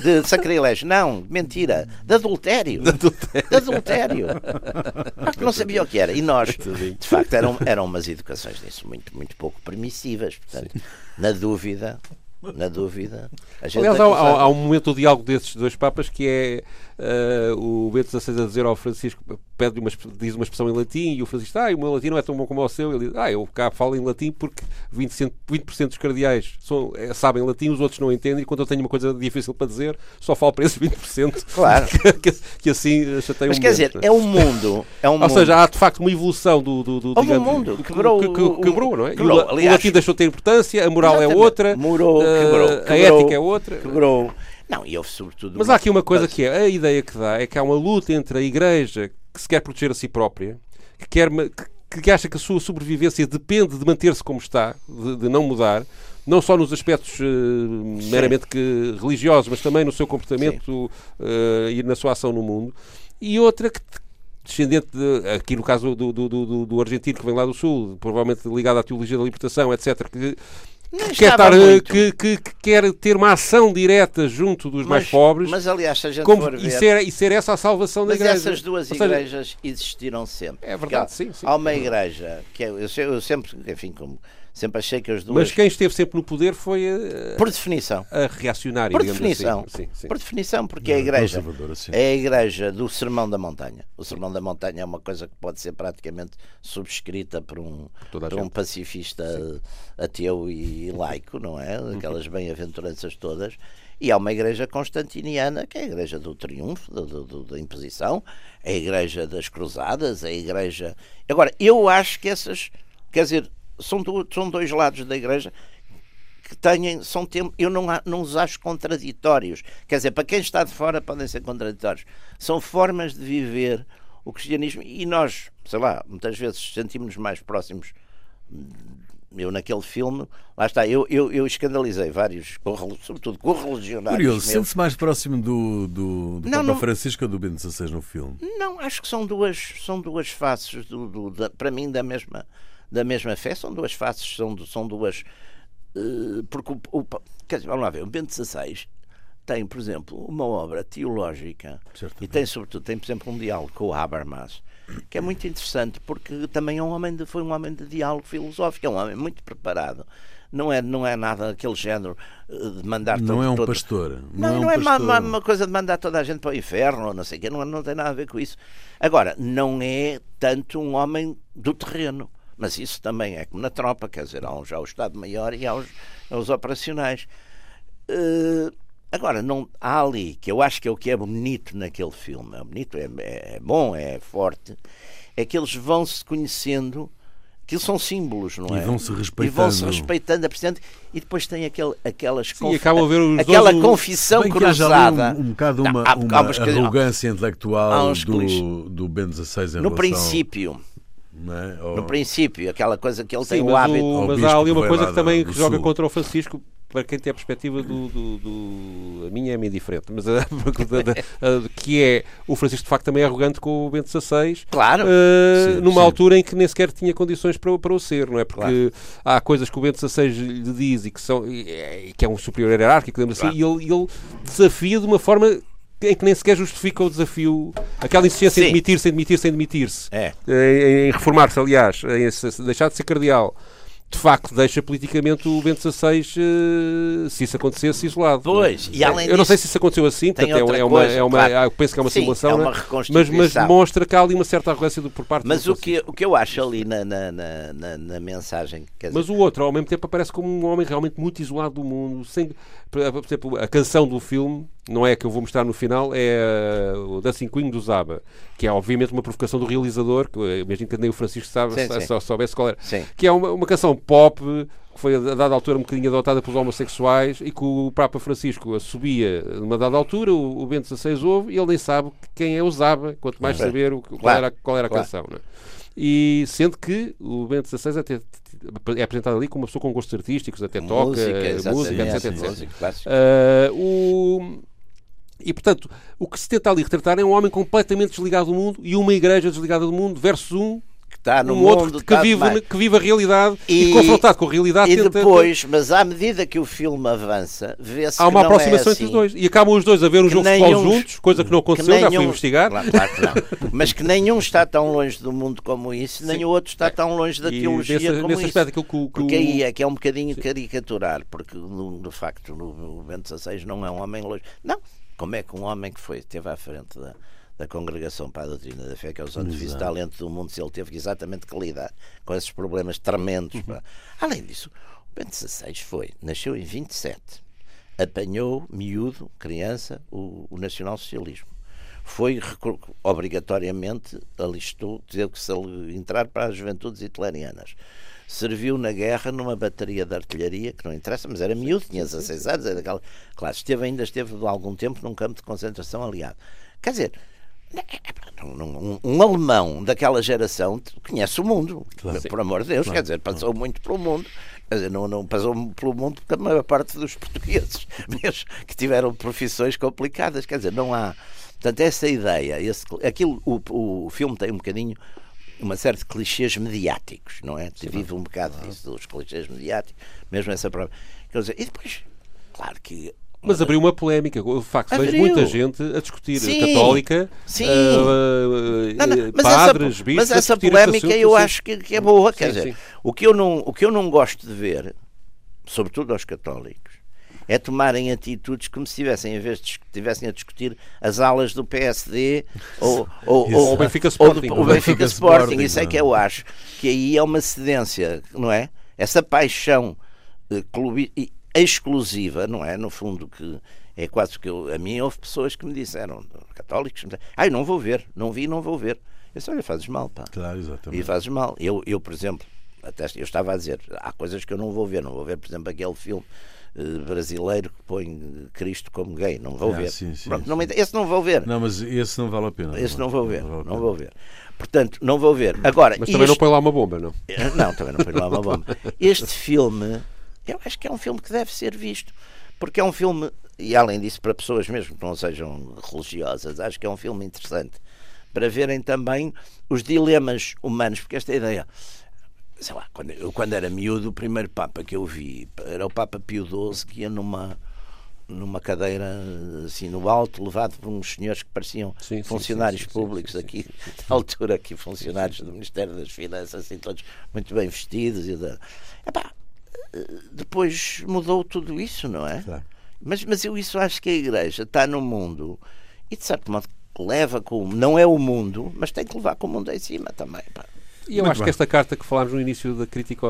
De sacrilégio, não, mentira, de adultério. De adultério. De adultério. que não sabia o que era. E nós, de facto, eram, eram umas educações disso muito, muito pouco permissivas. Portanto, Sim. na dúvida, na dúvida. Aliás, há, há, há, um momento do diálogo desses dois papas que é uh, o Bento XVI a dizer ao Francisco, pede uma, diz uma expressão em latim e o Francisco diz, ah, o meu latim não é tão bom como o seu. Ele diz, ah, eu cá falo em latim porque 20%, 20 dos cardeais são, é, sabem latim, os outros não entendem, e quando eu tenho uma coisa difícil para dizer, só falo para esses 20%. Claro. que, que, assim chatei Mas um quer dizer, é um mundo. É um Ou mundo. seja, há de facto uma evolução do. do, do digamos, um mundo. Quebrou, que, que, quebrou, não é? Quebrou, o, aliás, o latim deixou de ter importância, a moral é outra, Murou, quebrou, uh, a ética é outra. Quebrou. Não, e houve sobretudo. Mas há aqui uma coisa que é: a ideia que dá é que há uma luta entre a Igreja que se quer proteger a si própria, que, quer, que, que acha que a sua sobrevivência depende de manter-se como está, de, de, não mudar, não só nos aspectos uh, meramente que, religiosos, mas também no seu comportamento uh, e na sua ação no mundo, e outra que descendente de, aqui no caso do, do, do, do argentino que vem lá do sul, provavelmente ligado à teologia da libertação, etc., que que quer, estar, que, que, que, quer ter uma ação direta junto dos mas, mais pobres. Mas aliás, se a gente como, for ver, e, ser, e ser essa a salvação mas da igreja. essas duas seja, igrejas existiram sempre. É verdade, sim, sim. Há uma igreja que é, eu, eu sempre, enfim, como Sempre achei que as duas. Mas quem esteve sempre no poder foi a, por definição a reacionária. Por definição, assim. sim, sim. por definição, porque é a igreja é a igreja do sermão da montanha. O sermão da montanha é uma coisa que pode ser praticamente subscrita por um por, por um pacifista sim. ateu e laico, não é? Uhum. Aquelas bem-aventuranças todas. E há uma igreja constantiniana, que é a igreja do triunfo, do, do, da imposição, é a igreja das cruzadas, é a igreja. Agora, eu acho que essas. Quer dizer, são, do, são dois lados da igreja que têm, são tempo, eu não, não os acho contraditórios. Quer dizer, para quem está de fora podem ser contraditórios. São formas de viver o cristianismo e nós, sei lá, muitas vezes sentimos-nos mais próximos eu naquele filme, lá está, eu, eu, eu escandalizei vários, sobretudo correligionários. Curioso, sente-se mais próximo do, do, do não, Papa não, Francisco ou do Bento XVI no filme? Não, acho que são duas, são duas faces, do, do da, para mim, da mesma, da mesma fé, são duas faces, são, são duas. Uh, porque o, o, quer dizer, vamos lá ver, o Bento XVI tem, por exemplo, uma obra teológica Certamente. e tem, sobretudo, tem, por exemplo, um diálogo com o Habermas que é muito interessante porque também é um homem de, foi um homem de diálogo filosófico, é um homem muito preparado. Não é, não é nada aquele género eh, de mandar Não todo, é um todo... pastor. Não, não, não é, é uma, uma, uma, coisa de mandar toda a gente para o inferno, não sei o quê, não, não tem nada a ver com isso. Agora, não é tanto um homem do terreno. Mas isso também é como na tropa, quer dizer, há um, já o Estado-Maior e há os, há os operacionais. Uh, Agora, não, há ali, que eu acho que é o que é bonito naquele filme, é bonito, é, é bom, é forte, é que eles vão se conhecendo, que são símbolos, não é? E vão se respeitando. E vão se respeitando, apresentando, e depois tem aquele, aquelas Sim, conf... aquela confissão bem cruzada. Um, um bocado uma, há, uma há arrogância intelectual do, do Ben XVI em No princípio. É? Ou... No princípio, aquela coisa que ele Sim, tem o hábito. O, mas há ali uma coisa que também que joga contra o Francisco, para quem tem a perspectiva do, do, do a minha é meio diferente, mas a, a, a, que é o Francisco de facto também é arrogante com o Bento XVI, claro, uh, sim, numa sim. altura em que nem sequer tinha condições para, para o ser, não é? Porque claro. há coisas que o Bento XVI lhe diz e que são e, que é um superior hierárquico, assim, claro. assim, e ele, ele desafia de uma forma em que nem sequer justifica o desafio, aquela insistência Sim. em demitir-se, em demitir-se, em demitir-se, é. em, em reformar-se, aliás, em deixar de ser cardeal de facto deixa politicamente o Bento XVI, uh, se isso acontecesse, isolado. Pois, e além Eu não sei se isso aconteceu assim, portanto, é, é, uma, é uma, claro. penso que é uma Sim, simulação, é uma mas, mas demonstra que há ali uma certa arrogância por parte Mas o que, o que eu acho ali na, na, na, na, mensagem. mas dizer... o outro, ao mesmo tempo, aparece como um homem realmente muito isolado do mundo, sem, por exemplo, a canção do filme não é a que eu vou mostrar no final, é o Dancing Queen do Zaba, que é obviamente uma provocação do realizador, que imagino que nem o Francisco sabe, sim, sim. só soubesse qual era, sim. que é uma, uma canção pop que foi a dada altura um bocadinho adotada pelos homossexuais e que o Papa Francisco subia numa dada altura, o, o Bento XVI ouve e ele nem sabe quem é o Zaba, quanto mais saber o, qual, claro. era, qual era a claro. canção. Não é? E sendo que o Bento XVI até é apresentado ali como uma pessoa com gostos artísticos, até toca música, música etc. etc. Uh, o e, portanto, o que se tenta ali retratar é um homem completamente desligado do mundo e uma igreja desligada do mundo versus um que está no um mundo, outro que, vive, que vive a realidade e, e confrontado com a realidade e tenta... depois, mas à medida que o filme avança vê-se há uma é aproximação é assim, entre os dois e acabam os dois a ver um jogo de futebol juntos coisa que não aconteceu, que já fui investigar claro, claro que não. mas que nenhum está tão longe do mundo como isso nem Sim. o outro está tão longe da e teologia nesse, como nesse isso aspecto, que, que, porque aí é que é um bocadinho Sim. caricaturar porque no, de facto o Bento XVI não é um homem longe não como é que um homem que foi, esteve à frente da, da Congregação para a Doutrina da Fé, que é o Santo Oficial Talento do Mundo, se ele teve exatamente que lidar com esses problemas tremendos. Uhum. Além disso, o Bento XVI foi, nasceu em 27, apanhou, miúdo, criança, o, o nacional-socialismo. Foi obrigatoriamente, alistou, teve que se entrar para as juventudes hitlerianas serviu na guerra numa bateria de artilharia, que não interessa, mas era miúdo, tinha 16 anos, era daquela classe. Esteve, ainda esteve algum tempo num campo de concentração aliado. Quer dizer, um, um, alemão daquela geração conhece o mundo, claro, por amor de Deus, claro, quer dizer, passou claro. muito pelo mundo. Quer dizer, não, não passou pelo mundo porque a maior parte dos portugueses, mesmo que tiveram profissões complicadas, quer dizer, não há. Portanto, essa ideia, esse, aquilo, o, o filme tem um bocadinho uma série de clichês mediáticos, não é? Sim, Vive um bocado ah. disso, dos clichês mediáticos, mesmo essa prova. Quer dizer, e depois, claro que mas abriu uma polémica. O facto abriu. vejo muita gente a discutir sim, católica, sim. Uh, não, não, mas padres, essa, bispos. Mas essa polémica eu acho que, que, é boa. Quer sim, dizer, O, que eu não, o que eu não gosto de ver, sobretudo aos católicos, é tomarem atitudes como se estivessem, em vez de estivessem a discutir as alas do PSD ou, ou, ou, o Benfica Sporting. o Benfica Sporting. Isso é que eu acho que aí é uma cedência, não é? Essa paixão uh, clube, exclusiva, não é? No fundo, que é quase que eu, a mim houve pessoas que me disseram, católicos, me disseram, ai, não vou ver, não vi, não vou ver. Eu disse, olha, fazes mal, pá. Claro, exatamente. E fazes mal. Eu, eu por exemplo, até eu estava a dizer, há coisas que eu não vou ver. Não vou ver, por exemplo, aquele filme uh, brasileiro que põe Cristo como gay. Não vou ah, ver. Sim, sim, Pronto, sim. Não, esse não vou ver. Não, mas esse não vale a pena. Esse não, vou ver. Não, vale não vou ver. Portanto, não vou ver. Agora, mas também isto... não põe lá uma bomba, não? Não, também não põe lá uma bomba. Este filme, eu acho que é um filme que deve ser visto. Porque é um filme, e além disso, para pessoas mesmo que não sejam religiosas, acho que é um filme interessante para verem também os dilemas humanos, porque esta ideia, sei lá, quando, eu quando era miúdo, o primeiro Papa que eu vi era o Papa Pio XII, que ia numa numa cadeira assim no alto, levado por uns senhores que pareciam sim, funcionários sim, sim, públicos aqui, na altura aqui, funcionários do Ministério das Finanças, assim, todos muito bem vestidos. E da... Epá, depois mudou tudo isso, não é? Claro. Mas, mas eu isso acho que a Igreja está no mundo e de certo modo leva com. Não é o mundo, mas tem que levar com o mundo em cima também. Pá. E eu Muito acho bem. que esta carta que falámos no início da crítica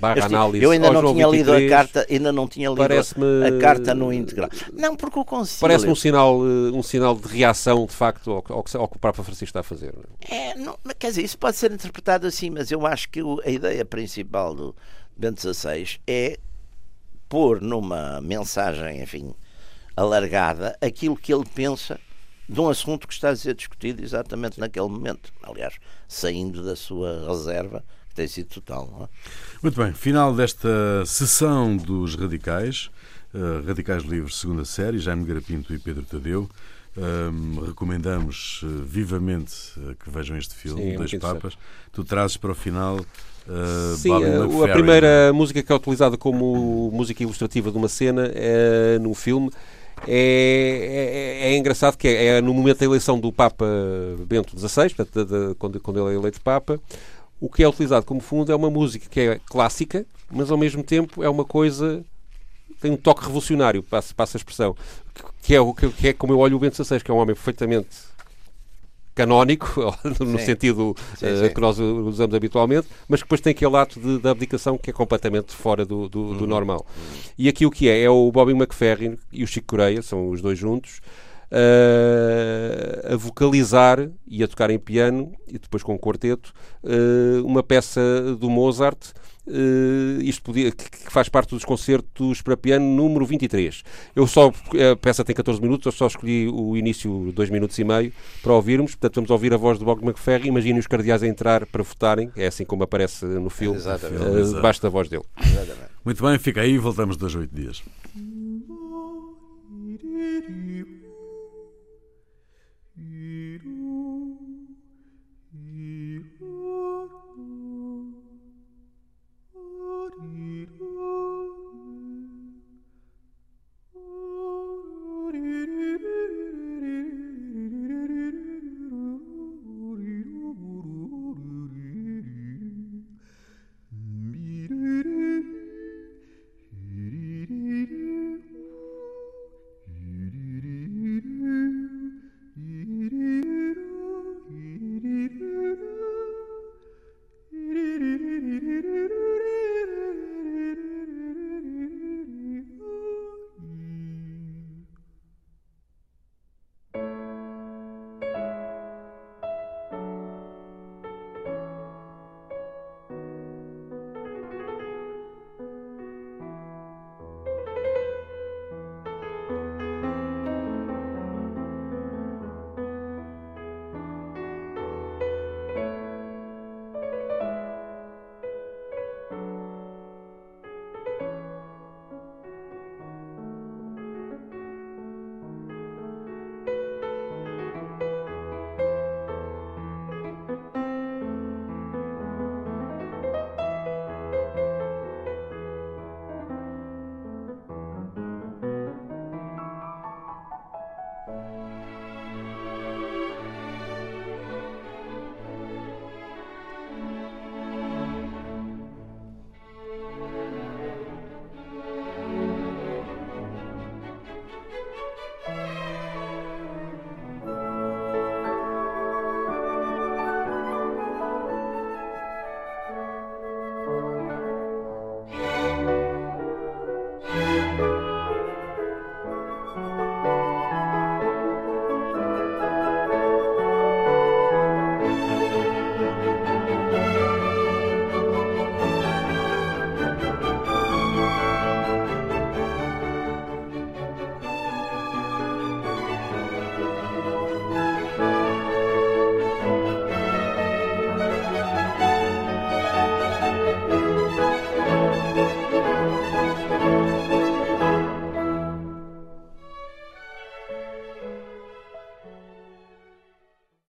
barra este, análise. Eu ainda não tinha 23, lido a carta, ainda não tinha lido a carta no integral. Não, porque o concílio. Parece-me um sinal, eh, um sinal de reação, de facto, ao, ao, ao que o Papa Francisco está a fazer. É, não, quer dizer, isso pode ser interpretado assim, mas eu acho que a ideia principal do, Bento XVI é pôr numa mensagem, enfim, alargada, aquilo que ele pensa de um assunto que está a ser discutido exatamente naquele momento. Aliás, saindo da sua reserva, que tem sido total. É? Muito bem, final desta sessão dos Radicais, uh, Radicais Livres, segunda série, Jaime Garapinto e Pedro Tadeu. Um, recomendamos uh, vivamente uh, que vejam este filme, Sim, é Dois Papas. Tu trazes para o final Uh, Sim, a, a primeira música que é utilizada como música ilustrativa de uma cena é, num filme é, é, é, engraçado que é, é, no momento da eleição do Papa Bento XVI, portanto, de, de, quando, quando ele é eleito Papa, o que é utilizado como fundo é uma música que é clássica, mas ao mesmo tempo é uma coisa tem um toque revolucionário, passa, passa a expressão, que é, que é como eu olho o Bento XVI, que é um homem perfeitamente canónico, no sim. sentido sim, uh, sim. que nós usamos habitualmente, mas que depois tem aquele ato de, de abdicação que é completamente fora do, do, do uhum. normal. Uhum. E aqui o que é? É o Bobby McFerrin e o Chico Coreia, são os dois juntos, uh, a vocalizar e a tocar em piano, e depois com um quarteto, uh, uma peça do Mozart Uh, isto podia, que, que, faz parte dos concertos para piano número 23. Eu só, a peça tem 14 minutos, eu só escolhi o início 2 minutos e meio para ouvirmos, portanto vamos ouvir a voz do Bob McFerry, imaginem os cardeais a entrar para votarem, é assim como aparece no filme, uh, debaixo da voz dele. Exatamente. Muito bem, fica aí e voltamos dois oito dias.